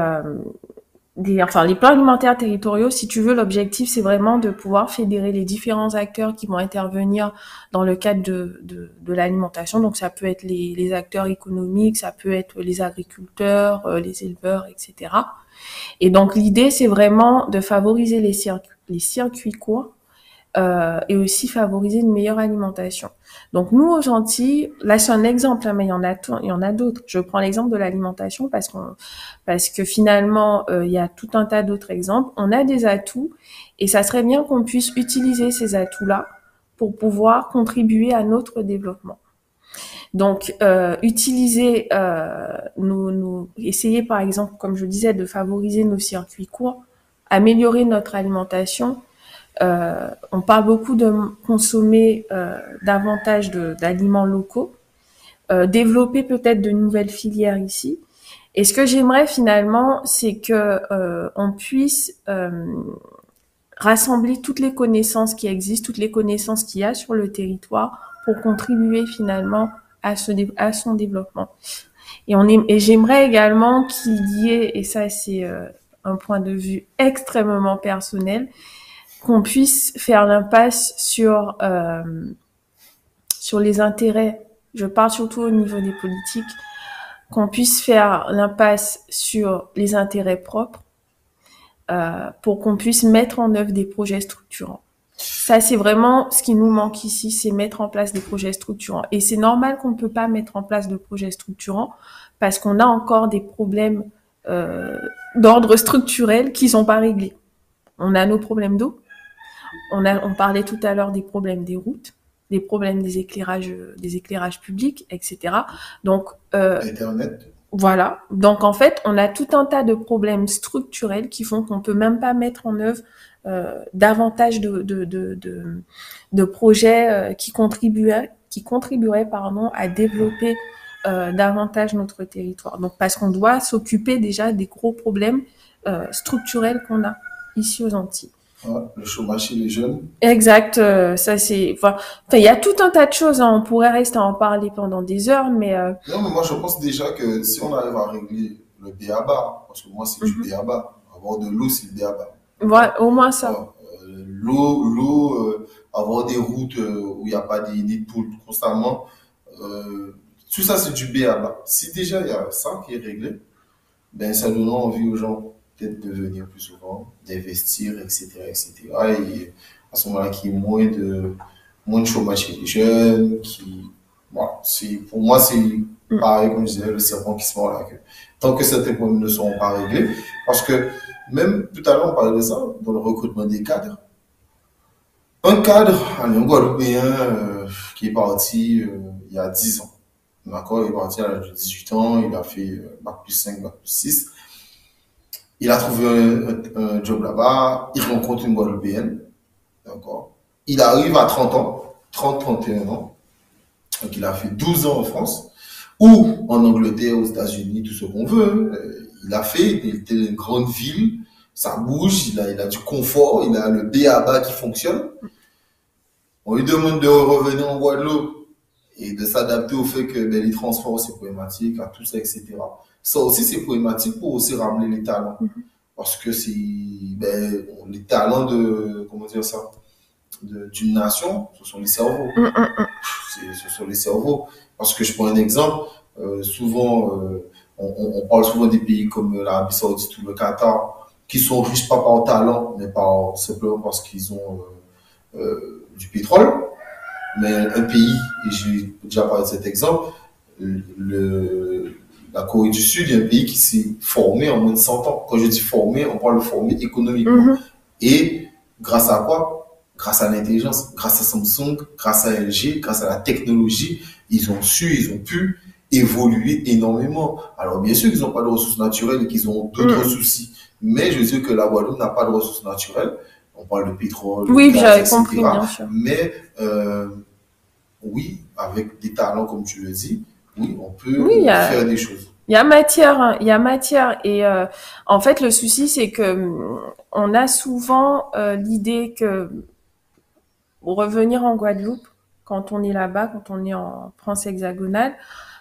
enfin, les plans alimentaires territoriaux, si tu veux, l'objectif, c'est vraiment de pouvoir fédérer les différents acteurs qui vont intervenir dans le cadre de, de, de l'alimentation. Donc, ça peut être les, les, acteurs économiques, ça peut être les agriculteurs, euh, les éleveurs, etc. Et donc, l'idée, c'est vraiment de favoriser les les circuits courts euh, et aussi favoriser une meilleure alimentation. Donc nous aux Antilles, là c'est un exemple, hein, mais il y en a il y en a d'autres. Je prends l'exemple de l'alimentation parce qu'on parce que finalement euh, il y a tout un tas d'autres exemples. On a des atouts et ça serait bien qu'on puisse utiliser ces atouts là pour pouvoir contribuer à notre développement. Donc, euh, utiliser, euh, nos, nos, essayer par exemple, comme je disais, de favoriser nos circuits courts, améliorer notre alimentation, euh, on parle beaucoup de consommer euh, davantage d'aliments locaux, euh, développer peut-être de nouvelles filières ici. Et ce que j'aimerais finalement, c'est que on puisse rassembler toutes les connaissances qui existent, toutes les connaissances qu'il y a sur le territoire pour contribuer finalement à, ce, à son développement. Et, et j'aimerais également qu'il y ait, et ça c'est un point de vue extrêmement personnel, qu'on puisse faire l'impasse sur euh, sur les intérêts. Je parle surtout au niveau des politiques, qu'on puisse faire l'impasse sur les intérêts propres euh, pour qu'on puisse mettre en œuvre des projets structurants. Ça, c'est vraiment ce qui nous manque ici, c'est mettre en place des projets structurants. Et c'est normal qu'on ne peut pas mettre en place de projets structurants parce qu'on a encore des problèmes euh, d'ordre structurel qui sont pas réglés. On a nos problèmes d'eau, On, a, on parlait tout à l'heure des problèmes des routes, des problèmes des éclairages, des éclairages publics, etc. Donc, euh, Internet. voilà. Donc, en fait, on a tout un tas de problèmes structurels qui font qu'on peut même pas mettre en œuvre euh, davantage de, de, de, de, de projets euh, qui contribueraient, qui contribueraient pardon, à développer euh, davantage notre territoire. Donc, parce qu'on doit s'occuper déjà des gros problèmes euh, structurels qu'on a ici aux Antilles. Le chômage chez les jeunes. Exact, euh, ça c'est. Enfin, il y a tout un tas de choses. hein, On pourrait rester à en parler pendant des heures, mais euh, Non, mais moi, je pense déjà que si on arrive à régler le BABA, parce que moi, c'est Mhm. du BABA. Avoir de l'eau, c'est le BABA. voilà, au moins ça. Alors, euh, L'eau, l'eau, euh, avoir des routes où il n'y a pas des poules constamment, tout ça c'est du BABA. Si déjà il y a ça qui est réglé, ben ça donne envie aux gens peut-être de venir plus souvent, d'investir, etc., etc. Et à ce moment-là, qu'il y ait moins de, moins de chômage chez les jeunes, qui, voilà, c'est, pour moi c'est pareil, comme je disais, le serpent qui se mord la queue. Tant que certains problèmes ne seront pas réglés, parce que même tout à l'heure, on parlait de ça, dans le recrutement des cadres. Un cadre, un Guadeloupéen euh, qui est parti euh, il y a 10 ans. D'accord Il est parti à l'âge de 18 ans, il a fait euh, Bac plus 5, Bac plus 6. Il a trouvé un, job là-bas, il rencontre une Guadeloupéenne. D'accord Il arrive à 30 ans, 30, 31 ans. Donc il a fait 12 ans en France, ou en Angleterre, aux États-Unis, tout ce qu'on veut. Euh, Il a fait, il était une grande ville, ça bouge, il a, du confort, il a le BABA qui fonctionne. On lui demande de revenir en Guadeloupe et de s'adapter au fait que ben, les transports, c'est problématique, à tout ça, etc. Ça aussi, c'est problématique pour aussi ramener les talents. Parce que c'est ben, les talents de, comment dire ça, d'une nation, ce sont les cerveaux. Hum, hum. C'est- ce sont les cerveaux. Parce que je prends un exemple, euh, souvent, euh, on, parle souvent des pays comme l'Arabie Saoudite ou le Qatar, qui sont riches pas par talent, mais par, simplement parce qu'ils ont euh, du pétrole. Mais un pays, et j'ai déjà parlé de cet exemple, le, la Corée du Sud est un pays qui s'est formé en moins de 100 ans. Quand je dis formé, on parle de formé économiquement. Mhm. Et grâce à quoi? Grâce à l'intelligence, grâce à Samsung, grâce à LG, grâce à la technologie, ils ont su, ils ont pu évoluer énormément. Alors bien sûr qu'ils n'ont pas de ressources naturelles et qu'ils ont d'autres Mm. soucis. Mais je veux dire que la Guadeloupe n'a pas de ressources naturelles. On parle de pétrole, Oui, j'avais compris, bien sûr. Mais euh, oui, avec des talents comme tu le dis, oui, on peut Oui, a- faire des choses. Il y a matière, hein, il y a matière. Et euh, en fait, le souci, c'est que hum, on a souvent euh, l'idée que revenir en Guadeloupe, quand on est là-bas, quand on est en France hexagonale,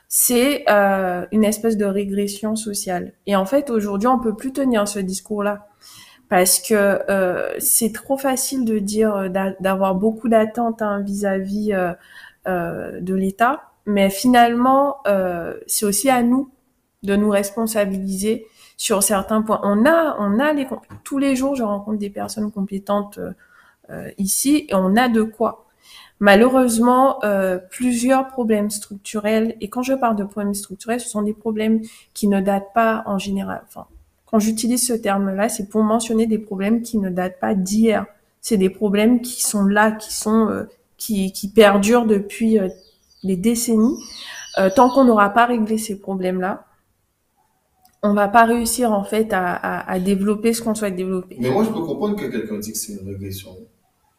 c'est euh, une espèce de régression sociale. Et en fait, aujourd'hui, on peut plus tenir ce discours-là parce que euh, c'est trop facile de dire euh, d'a- d'avoir beaucoup d'attentes hein, vis-à-vis euh, de l'État, mais finalement, c'est aussi à nous de nous responsabiliser sur certains points. On a, on a les, tous les jours, je rencontre des personnes compétentes ici et on a de quoi. Malheureusement, plusieurs problèmes structurels, et quand je parle de problèmes structurels, ce sont des problèmes qui ne datent pas en général. Quand j'utilise ce terme-là, c'est pour mentionner des problèmes qui ne datent pas d'hier. C'est des problèmes qui sont là, qui sont, euh, qui, qui perdurent depuis euh, des décennies. Euh, tant qu'on n'aura pas réglé ces problèmes-là, on va pas réussir en fait à, à, à développer ce qu'on souhaite développer. Mais moi, je peux comprendre que quelqu'un dit que c'est une régression.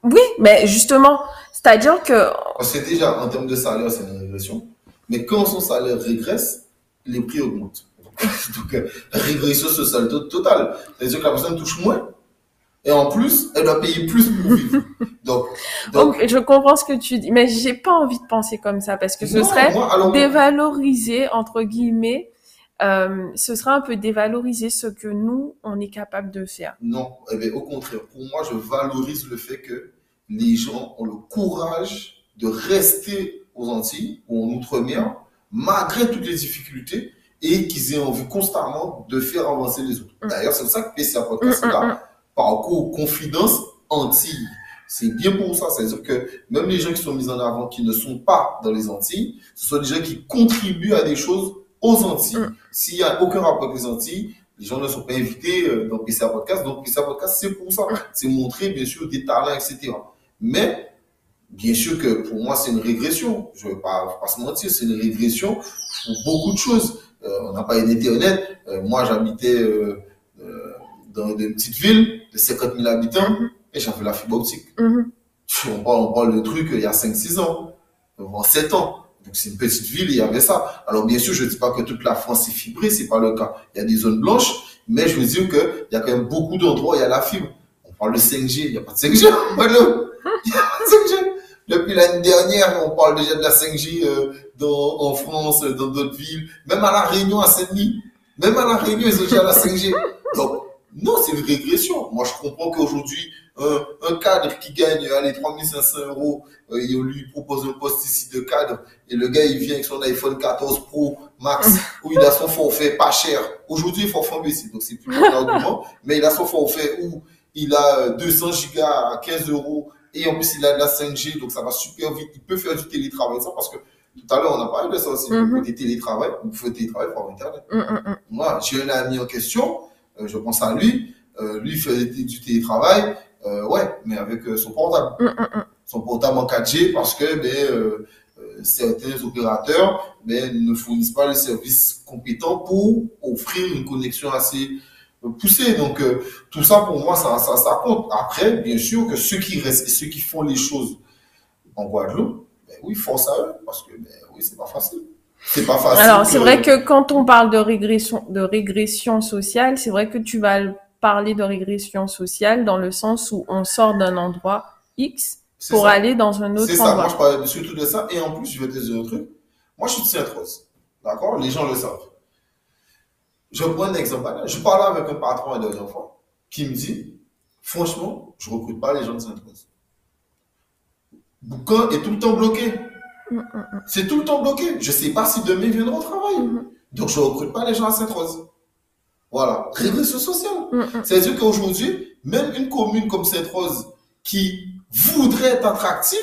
Oui, mais justement, c'est-à-dire que que déjà, en termes de salaire, c'est une régression. Mais quand son salaire régresse, les prix augmentent. Donc, euh, régression sociale to- totale. C'est-à-dire que la personne touche moins. Et en plus, elle doit payer plus pour vivre. Donc, donc donc, je comprends ce que tu dis, mais j'ai pas envie de penser comme ça parce que ce non, serait moi, alors, dévaloriser entre guillemets. Euh, ce serait un peu dévaloriser ce que nous on est capable de faire. Non, eh bien, au contraire, pour moi, je valorise le fait que les gens ont le courage de rester aux Antilles ou en Outre-mer, malgré toutes les difficultés, et qu'ils aient envie constamment de faire avancer les autres. Mm. D'ailleurs, c'est pour ça que PCA Podcast hum, là, hum. parcours confidence Antilles. C'est bien pour ça. C'est-à-dire que même les gens qui sont mis en avant, qui ne sont pas dans les Antilles, ce sont des gens qui contribuent à des choses aux Antilles. Mm. S'il n'y a aucun rapport avec les Antilles, Les gens ne sont pas invités euh, dans PCA Podcast. Donc, PCA Podcast, c'est pour ça. C'est montrer, bien sûr, des talents, etc. Mais, bien sûr que pour moi, c'est une régression. Je ne vais pas, pas se mentir, c'est une régression pour beaucoup de choses. Euh, on n'a pas d'Internet. Euh, moi, j'habitais euh, dans une petite ville de 50 000 habitants et j'avais la fibre optique. Mhm. On parle, on parle de trucs il y a 5-6 ans, en 7 ans. Donc c'est une petite ville, il y avait ça. Alors bien sûr, je ne dis pas que toute la France est fibrée, c'est pas le cas. Il y a des zones blanches, mais je veux dire qu'il y a quand même beaucoup d'endroits où il y a la fibre. On parle de 5G, il n'y a pas de 5G Depuis l'année dernière, on parle déjà de la 5G euh, dans, en France, euh, dans d'autres villes, même à La Réunion, à Saint-Denis. Même à La Réunion, ils ont déjà la 5G. Donc, non, c'est une régression. Moi, je comprends qu'aujourd'hui, un, un cadre qui gagne, allez, 3500 euros, euh, et on lui propose un poste ici de cadre, et le gars, il vient avec son iPhone 14 Pro Max, où il a son forfait pas cher. Aujourd'hui, il faut forfait baissé, donc c'est plus un argument, mais il a son forfait où il a euh, 200 gigas à 15 euros, et en plus, il a de la 5G, donc ça va super vite. Il peut faire du télétravail, ça, parce que tout à l'heure, on a parlé de ça aussi. Mhm. Des télétravail, vous faites télétravail pour Internet. Mm, mm, mm. Moi, j'ai un ami en question, euh, je pense à lui, euh, lui il fait du télétravail, euh, ouais, mais avec son portable. Mm, mm, mm. Son portable en 4G parce que ben, certains opérateurs ben, ne fournissent pas les services compétents pour offrir une connexion assez poussée. Donc, euh, tout ça, pour moi, ça, ça, ça compte. Après, bien sûr que ceux qui restent ceux qui font les choses en Guadeloupe, ben, oui, force à eux, parce que ben, oui, c'est pas facile. C'est pas facile. Alors, c'est vrai que quand on parle de régression, de régression sociale, c'est vrai que tu vas parler de régression sociale dans le sens où on sort d'un endroit X pour ça. aller dans un autre C'est ça, moi endroit. je parlais surtout de ça. Et en plus, je vais te dire un truc. Moi, je suis de Sainte-Rose. D'accord? Les gens le savent. Je prends un exemple. Je parlais avec un patron la dernière fois qui me dit Franchement, je ne recrute pas les gens de Sainte-Rose. Boucan est tout le temps bloqué. Mm, mm, mm. C'est tout le temps bloqué. Je ne sais pas si demain ils viendront au travail. Donc, je ne recrute pas les gens à Sainte-Rose. Voilà. Régression sociale. C'est-à-dire qu'aujourd'hui, même une commune comme Sainte-Rose qui voudrait être attractive,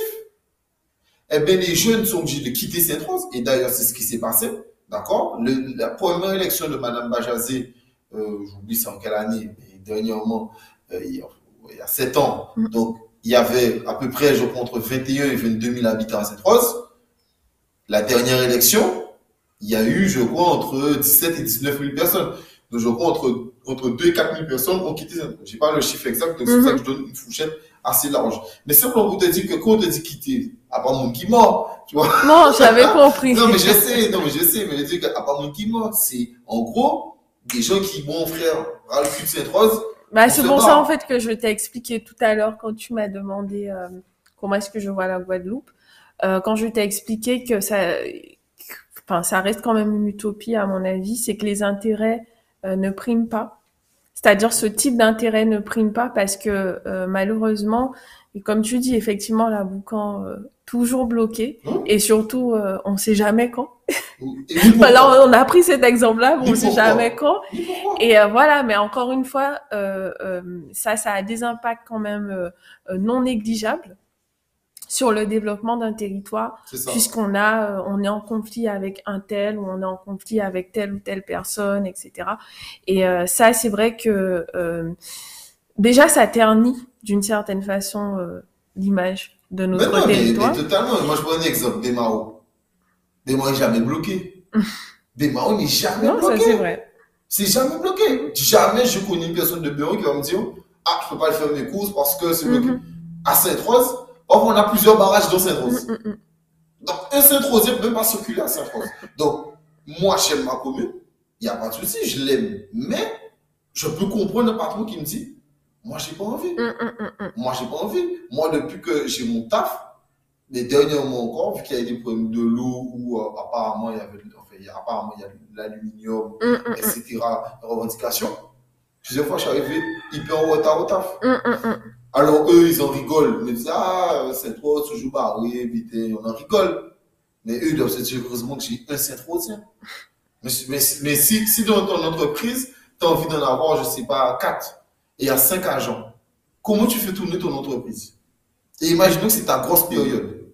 eh bien, les jeunes sont obligés de quitter Sainte-Rose. Et d'ailleurs, c'est ce qui s'est passé. D'accord? La première élection de Madame Bajazé, euh, j'oublie c'est en quelle année, mais dernièrement, euh, il, y a, il y a 7 ans. Mm. Donc, il y avait à peu près, je crois, entre 21 et 22 000 habitants à Sainte-Rose. La dernière élection, il y a eu, je crois, entre 17 et 19 000 personnes. Donc, je crois, entre, entre 2 et 4 000 personnes ont quitté Sainte-Rose. Je n'ai pas le chiffre exact, donc c'est pour ça que je donne une fourchette assez large. Mais simplement pour te dire que quand on te dit quitter, à part mon qui mort, tu vois. Non, j'avais compris. Non, mais je sais, non, mais je sais, mais je dis qu'à part mon qui mort, c'est, en gros, des gens qui, bon, frère, ras le cul de Sainte-Rose, Bah, On c'est pour ça, en fait, que je t'ai expliqué tout à l'heure quand tu m'as demandé euh, comment est-ce que je vois la Guadeloupe. Euh, quand je t'ai expliqué que ça, enfin, ça reste quand même une utopie, à mon avis, c'est que les intérêts euh, ne priment pas. C'est-à-dire, ce type d'intérêt ne prime pas parce que, euh, malheureusement, et comme tu dis, effectivement, la boucan euh, toujours bloqué. Hein Et surtout, euh, on sait jamais quand. Alors, on a pris cet exemple-là, on sait pourquoi. jamais quand. Et euh, voilà, mais encore une fois, euh, euh, ça, ça a des impacts quand même euh, euh, non négligeables sur le développement d'un territoire, puisqu'on a, euh, on est en conflit avec un tel ou on est en conflit avec telle ou telle personne, etc. Et euh, ça, c'est vrai que euh, déjà, ça ternit d'une certaine façon euh, l'image de Mais notre non, mais, territoire. mais totalement. Moi, je prends un exemple, Bémao. Bémao n'est jamais bloqué. Bémao n'est jamais Non, bloqué. c'est vrai. C'est jamais bloqué. Jamais je connais une personne de bureau qui va me dire Ah, je peux pas aller faire mes courses parce que c'est bloqué. Mhm. À Sainte-Rose, or, on a plusieurs barrages dans Sainte-Rose. Mm. Donc, un Sainte-Rose ne peut pas circuler à Sainte-Rose. Donc, moi, j'aime ma commune, il n'y a pas de souci, je l'aime. Mais, je peux comprendre un patron qui me dit Moi, j'ai pas envie. Mm, mm, mm, mm. Moi, j'ai pas envie. Moi, depuis que j'ai mon taf, les dernièrement encore, vu qu'il y a des problèmes de l'eau ou euh, apparemment il y avait, enfin, il y a, apparemment il y a l'aluminium, Mm, mm, etc., revendications, plusieurs fois, je suis arrivé hyper en retard au taf. Alors, eux, ils en rigolent. Ils me disent, ah, Saint-Rose, toujours barré, vite, on en rigole. Mais eux, ils doivent se dire, heureusement que j'ai un Saint-Rosien. Mais, mais, mais si, si dans ton entreprise, tu as envie d'en avoir, je sais pas, quatre, et a cinq agents, comment tu fais tourner ton entreprise? Et imaginons que c'est ta grosse période.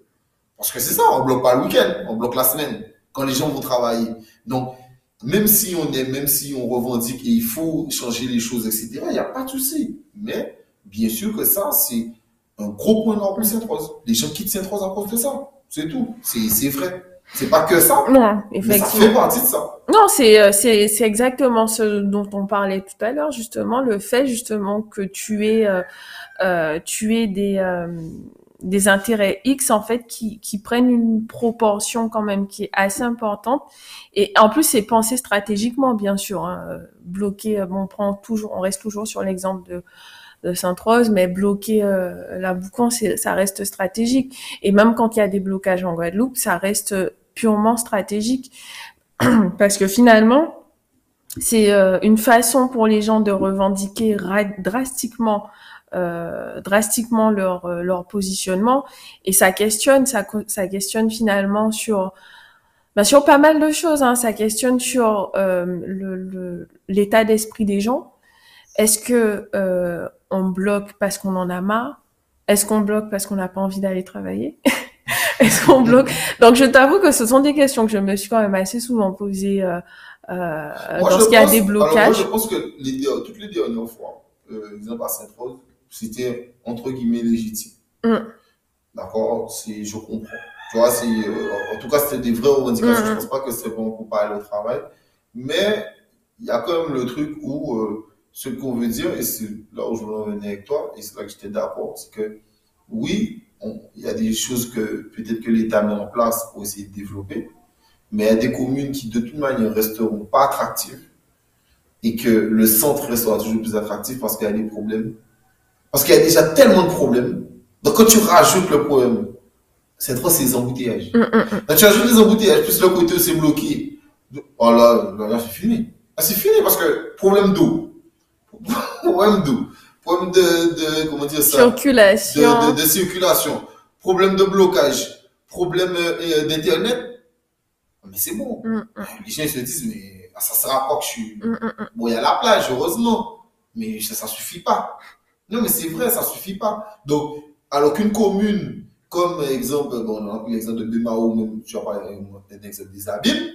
Parce que c'est ça, on bloque pas le week-end, on bloque la semaine, quand les gens vont travailler. Donc, même si on est, même si on revendique et il faut changer les choses, etc., il n'y a pas de souci. Mais, bien sûr que ça, c'est un gros point d'ordre pour Sainte-Rose. Les gens quittent Sainte-Rose à cause de ça. C'est tout. C'est vrai. C'est pas que ça. Non, Mais ça effectivement. fait partie de ça. Non, c'est euh, c'est c'est exactement ce dont on parlait tout à l'heure justement le fait justement que tu aies euh, euh, tu aies des euh, des intérêts X en fait qui qui prennent une proportion quand même qui est assez importante et en plus c'est pensé stratégiquement bien sûr hein, bloquer euh, bon on prend toujours on reste toujours sur l'exemple de de Sainte-Rose, mais bloquer euh, la Boucan, ça reste stratégique. Et même quand il y a des blocages en Guadeloupe, ça reste purement stratégique. Parce que finalement, c'est euh, une façon pour les gens de revendiquer ra- drastiquement euh, drastiquement leur euh, leur positionnement et ça questionne ça ça questionne finalement sur bah, sur pas mal de choses hein. ça questionne sur euh, le, le- l'état d'esprit des gens est-ce que euh, on bloque parce qu'on en a marre? Est-ce qu'on bloque parce qu'on n'a pas envie d'aller travailler? Est-ce qu'on bloque? Donc je t'avoue que ce sont des questions que je me suis quand même assez souvent posées euh, euh, lorsqu'il y a pense- des alors, blocages moi, je pense que les, toutes les dernières fois, euh, exemple à Sainte-Rose, c'était entre guillemets légitime. Mm. D'accord? C'est, je comprends. Tu vois, c'est, euh, en tout cas, c'était des vraies revendications. Mm. Je pense pas que c'est bon pour pas aller au travail. Mais il y a quand même le truc où euh, ce qu'on veut dire, et c'est là où je voulais en venir avec toi, et c'est là que j'étais d'accord, c'est que oui, il y a des choses que peut-être que l'État met en place pour essayer de développer, mais il y a des communes qui de toute manière resteront pas attractives et que le centre restera toujours plus attractif parce qu'il y a des problèmes. Parce qu'il y a déjà tellement de problèmes. Donc quand tu rajoutes le problème, c'est trop ces embouteillages. Mm, mm, mm. Quand tu ajoutes les embouteillages, plus le côté où c'est bloqué, oh là, là, là, c'est fini. Ah, c'est fini parce que problème d'eau. Problème d'eau. Problème de, de, comment dire ça? circulation de, de, de circulation, problème de blocage, problème euh, d'internet. Mais c'est bon. Mm, mm, Les gens se disent, mais ah, ça sert à quoi que je suis. mm, mm. Bon, il y a la plage, heureusement, mais ça, ça suffit pas. Non, mais c'est vrai, ça suffit pas. Donc, alors qu'une commune, comme exemple, bon, on a pris l'exemple de Bemao, même, tu vas parler d'un exemple des abîmes,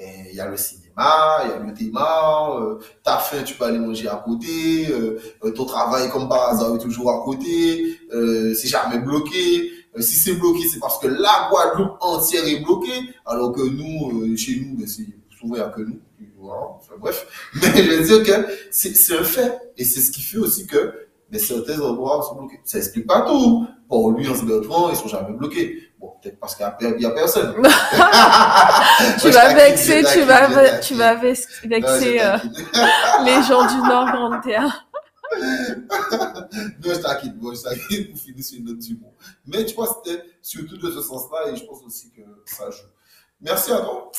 mais il y a le cinéma, il y a le théma, euh, faim, tu peux aller manger à côté, euh, euh, ton travail, comme par hasard, est toujours à côté, euh, c'est jamais bloqué. Si c'est bloqué, c'est parce que la Guadeloupe entière est bloquée, alors que nous, chez nous, ben, c'est souvent que nous. Voilà. Enfin, bref, mais je veux dire que c'est c'est un fait. Et c'est ce qui fait aussi que ben, certains endroits sont bloqués. Ça explique pas tout. Pour lui, en se Bertrand, ils sont jamais bloqués. Bon, peut-être parce qu'il n'y a, personne. tu vas vexer, tu vas, tu vas vexer euh, les gens du Nord Grande Terre. Non, je taquine. Bon, je taquine pour finir sur une note d'humour. Mais tu vois, c'était surtout de ce sens-là et je pense aussi que ça joue. Merci à toi.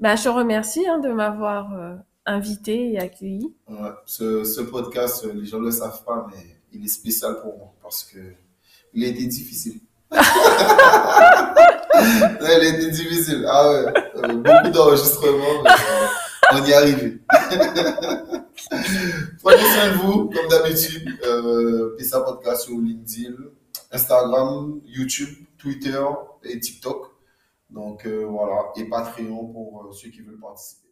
Bah, je te remercie hein, de m'avoir euh, invité et accueilli. Ouais, ce, ce podcast, euh, les gens ne le savent pas, mais il est spécial pour moi parce que il a été difficile. A été difficile. Ah ouais, euh, beaucoup d'enregistrements, mais euh, on y est arrivé. Prenez soin de vous, comme d'habitude. Euh, Pissa Podcast sur LinkedIn, Instagram, YouTube, Twitter et TikTok. Donc euh, voilà, et Patreon pour ceux qui veulent participer.